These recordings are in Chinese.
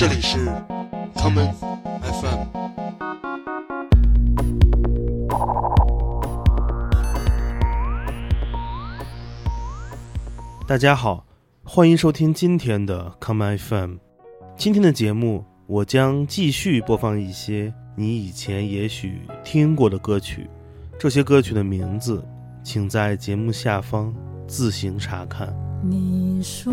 这里是 common FM。大家好，欢迎收听今天的 Come FM。今天的节目，我将继续播放一些你以前也许听过的歌曲。这些歌曲的名字，请在节目下方自行查看。你说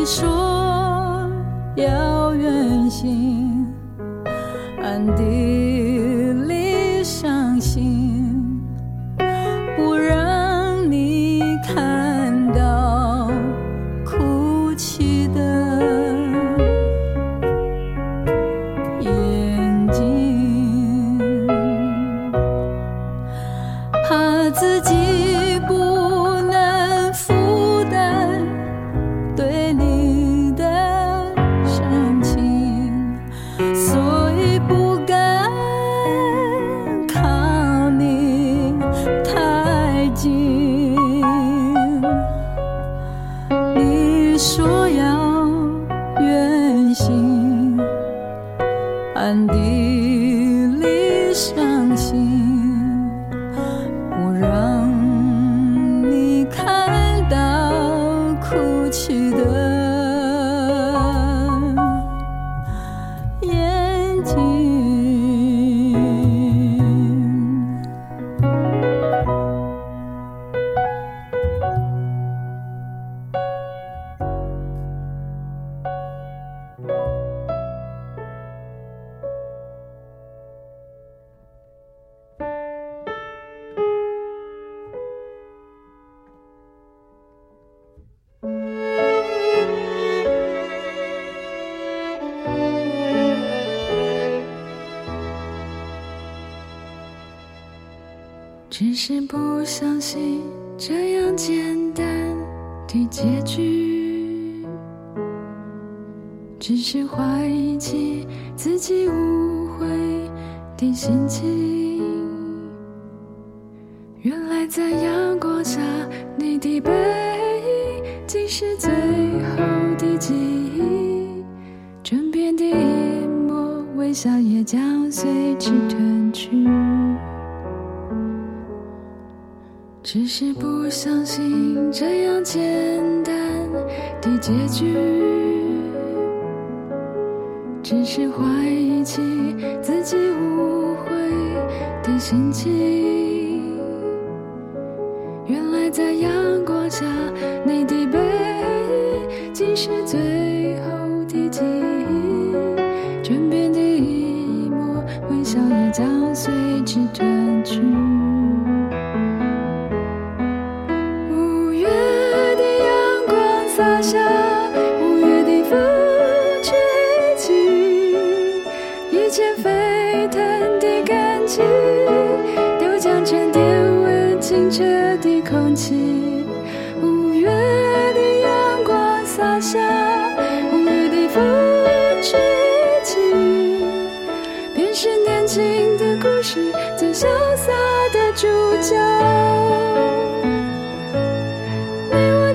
你说要远行，暗地是不相信这样简单的结局，只是怀疑起自己误会的心情。原来在。只是不相信这样简单的结局。只是怀疑起自己误会的心情原来在阳光下你的背影竟是最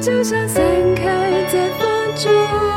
就像散开在风中。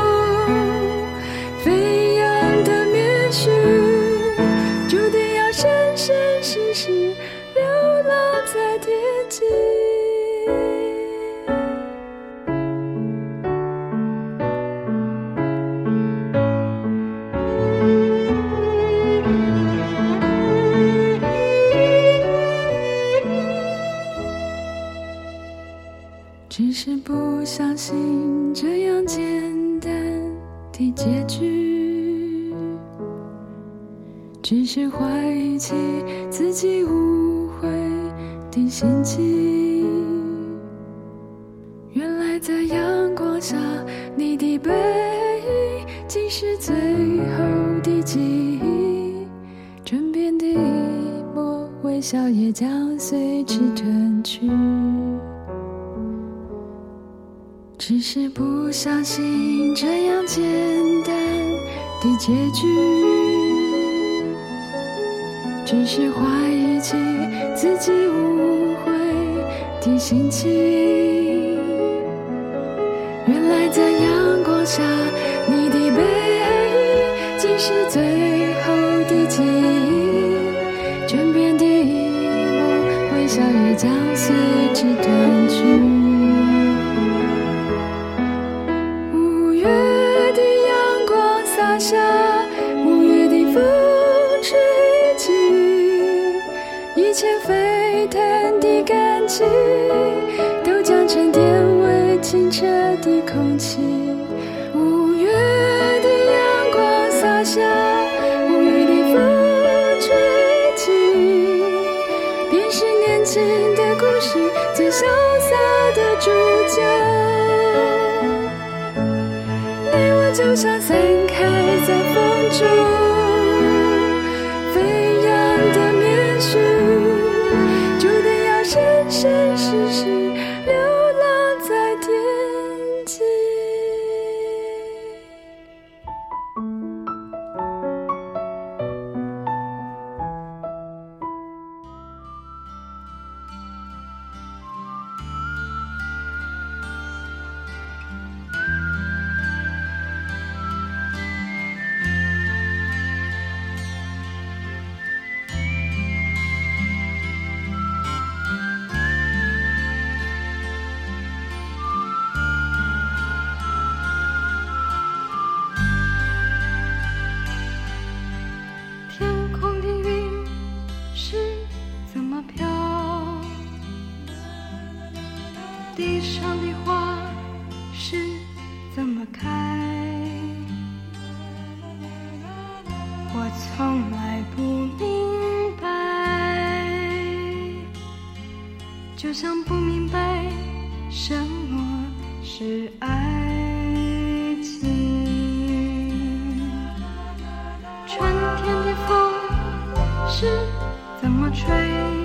笑也将随之褪去。只是不相信这样简单的结局，只是怀疑起自己误会的心情。原来在阳光下，你的背影竟是最。true. 想不明白什么是爱情。春天的风是怎么吹？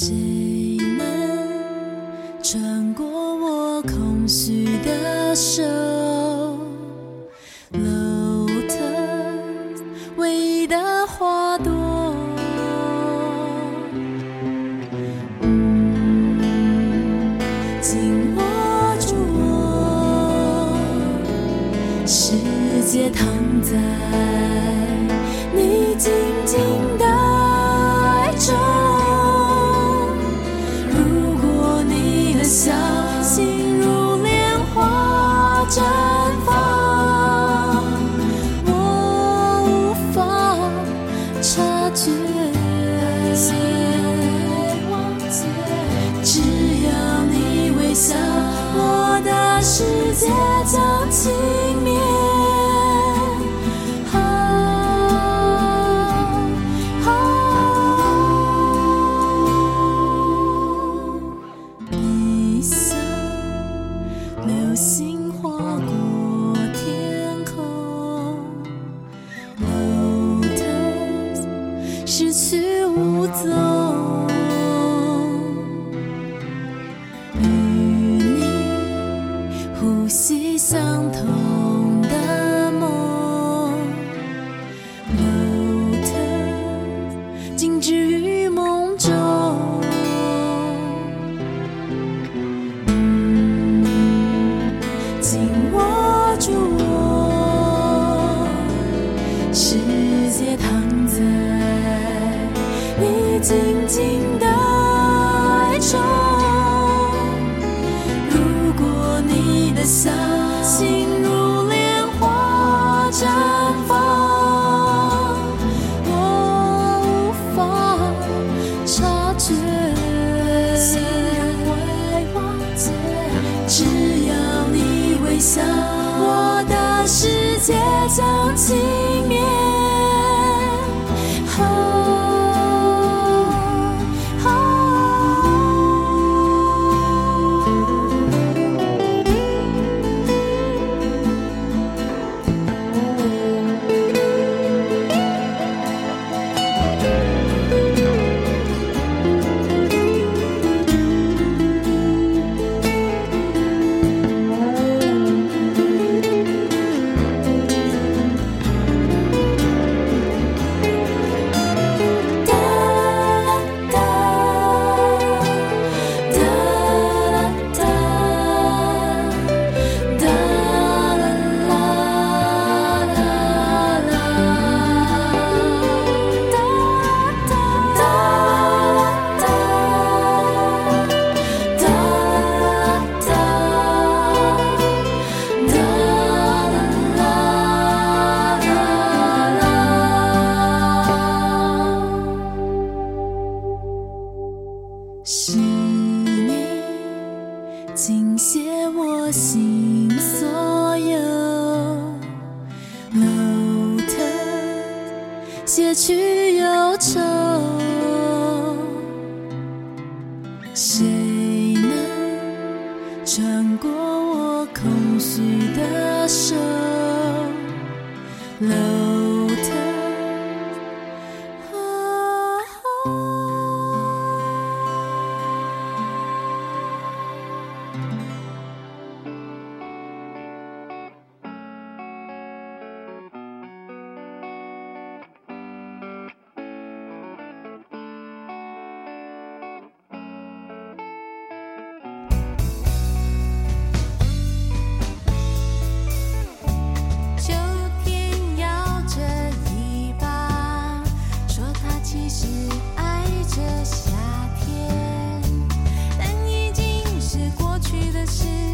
谁能穿过我空虚的手流星划过是你倾泻我心所有。楼台写去是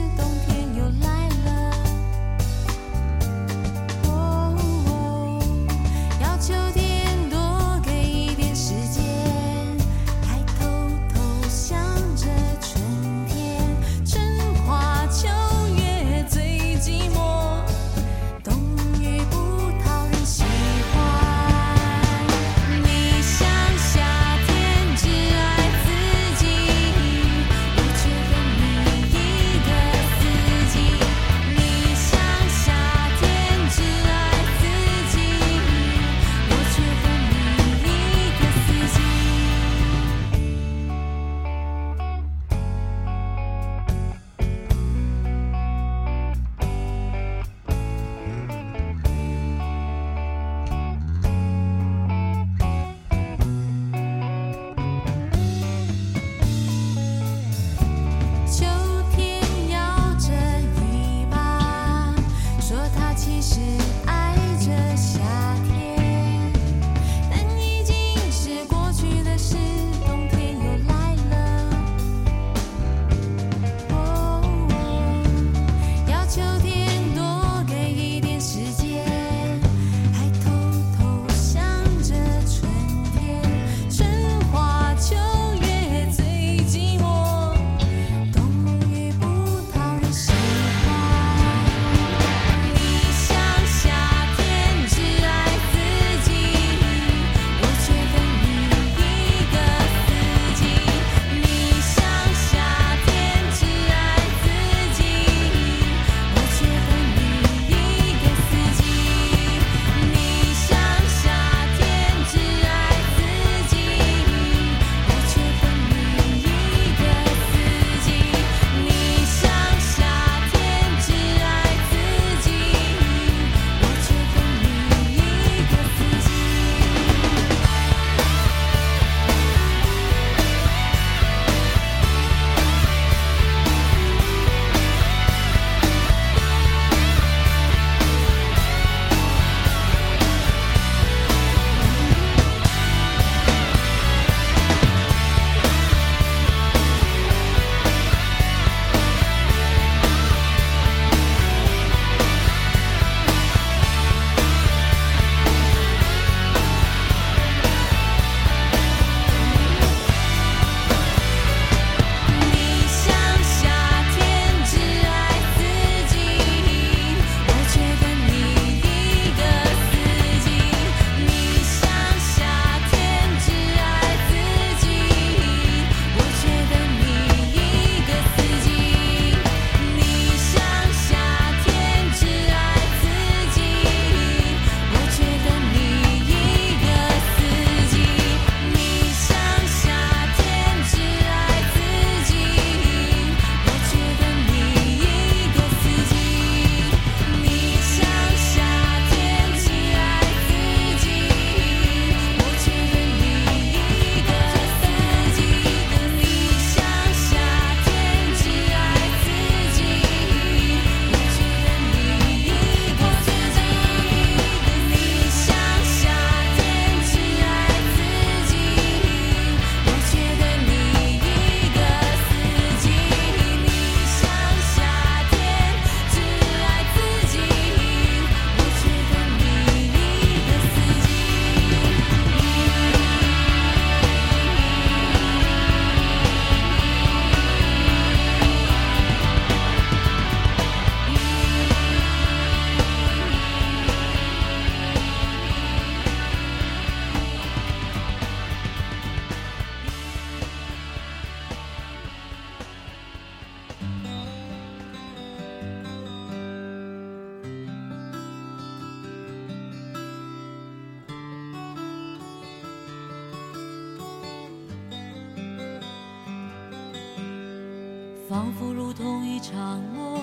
仿佛如同一场梦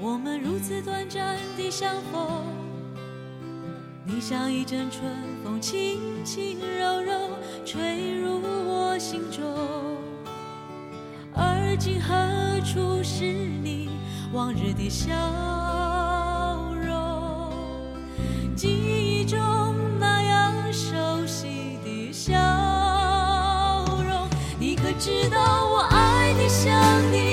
我们如此短暂的相逢。你像一阵春风轻轻柔柔吹入我心中而今何处是你往日的笑容？记忆中那样熟悉的笑容你可知道当你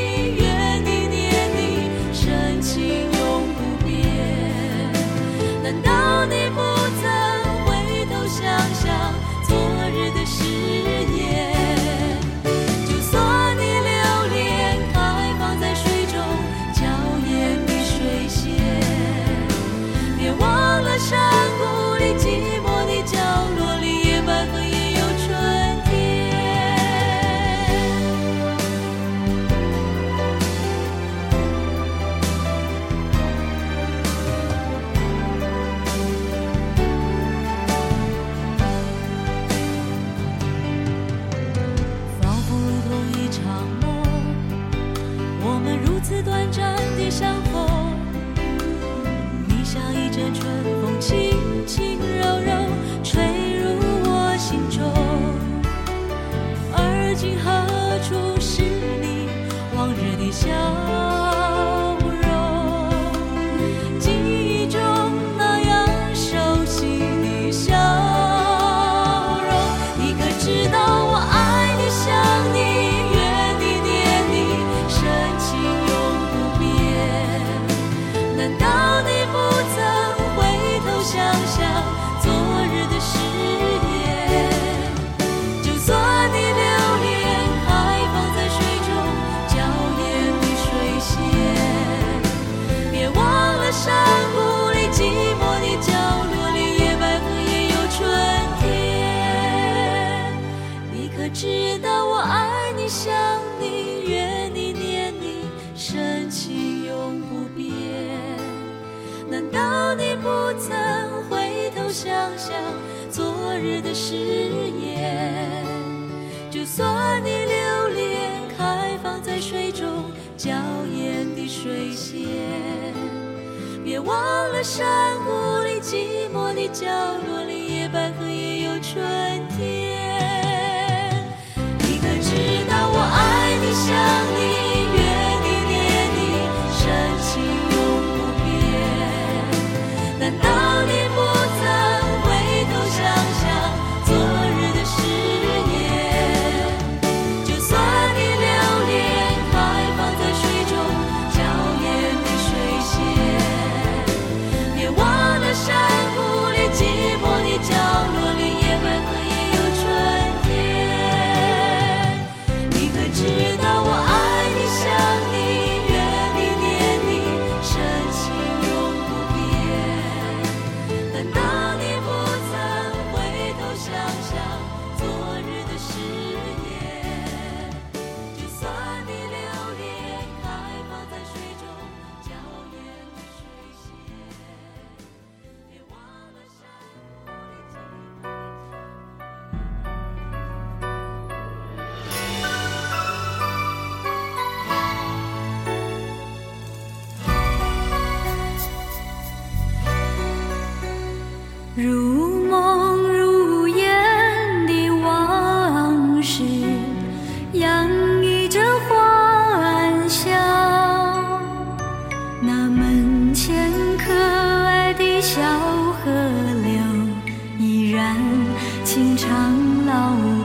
水中娇艳的水仙。别忘了山谷里寂寞的角落里野百合也有春天。你可知道我爱你想你情长老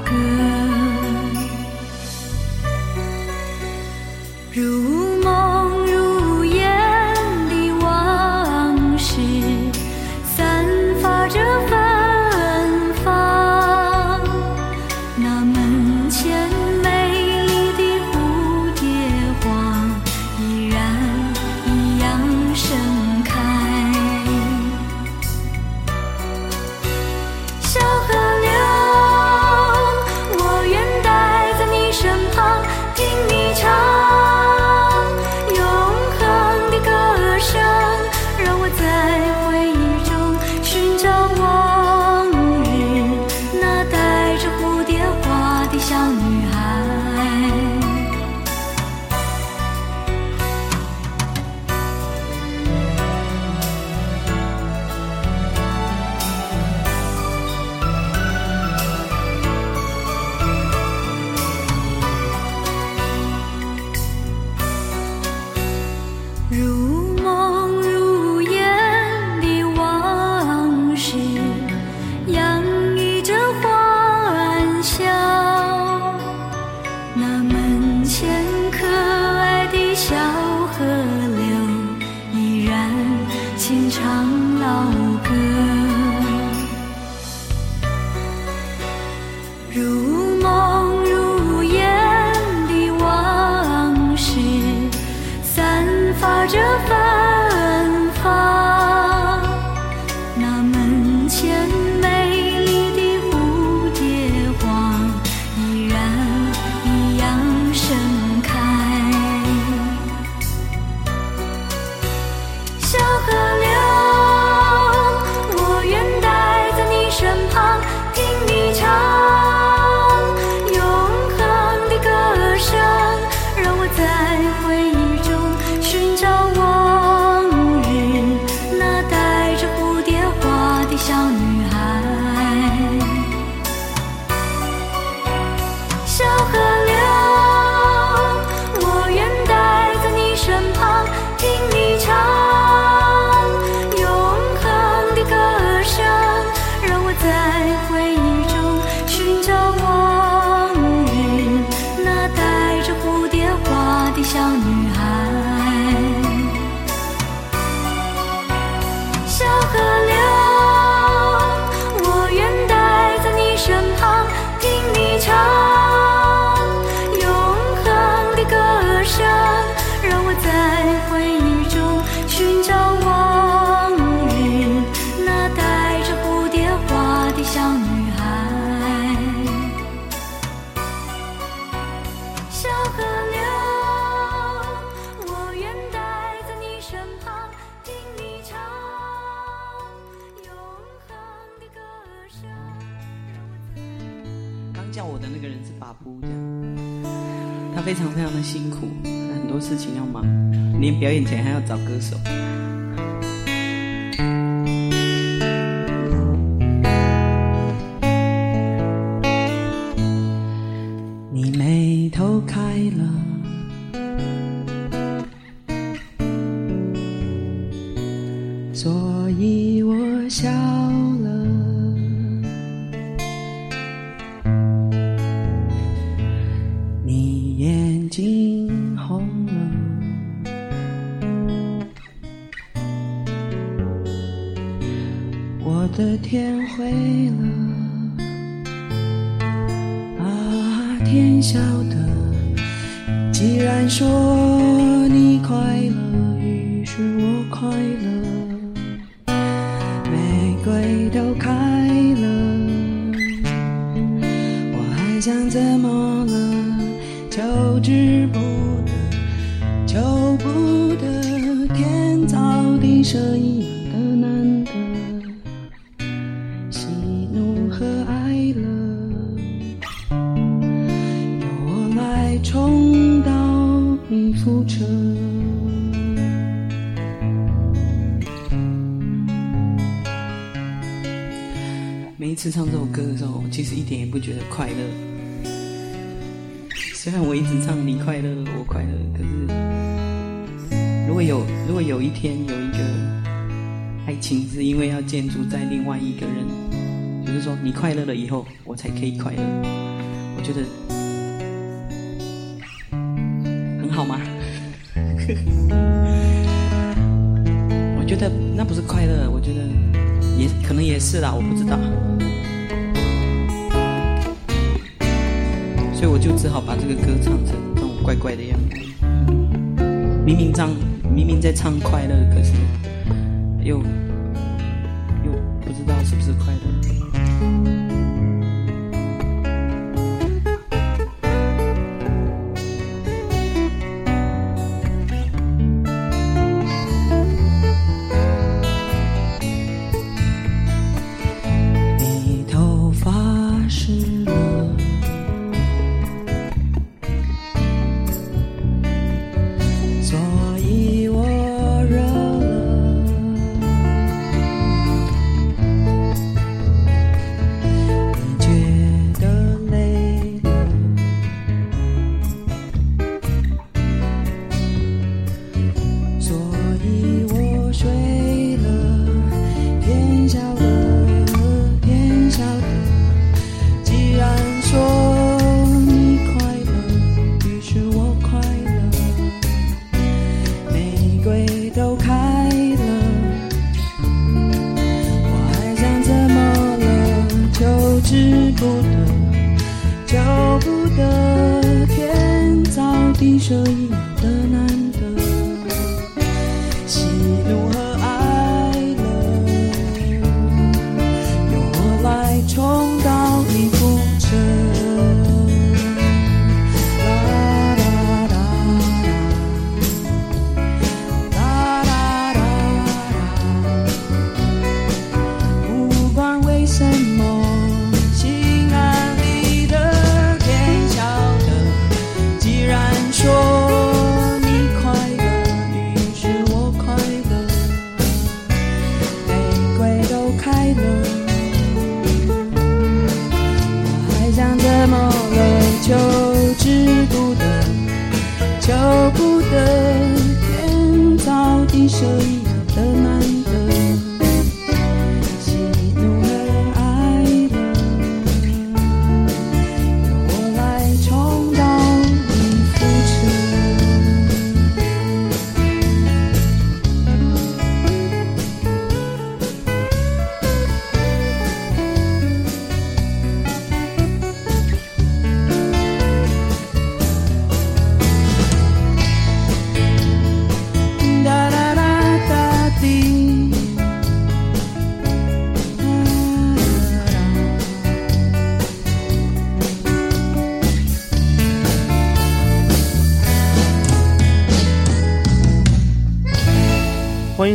叫我的那个人是法布，这样，他非常非常的辛苦，很多事情要忙，连表演前还要找歌手。想怎么了？求之不得，求不得，天造地设一样的难得，喜怒和哀乐，由我来重蹈你覆辙。每一次唱这首歌的时候，我其实一点也不觉得快乐。虽然我一直唱你快乐，我快乐，可是如果有如果有一天有一个爱情是因为要建筑在另外一个人，就是说你快乐了以后，我才可以快乐，我觉得很好吗？我觉得那不是快乐，我觉得也可能也是啦，我不知道。所以我就只好把这个歌唱成这种怪怪的样子。明明唱，明明在唱快乐，可是又又是不得，求不得，天造地设一样的难。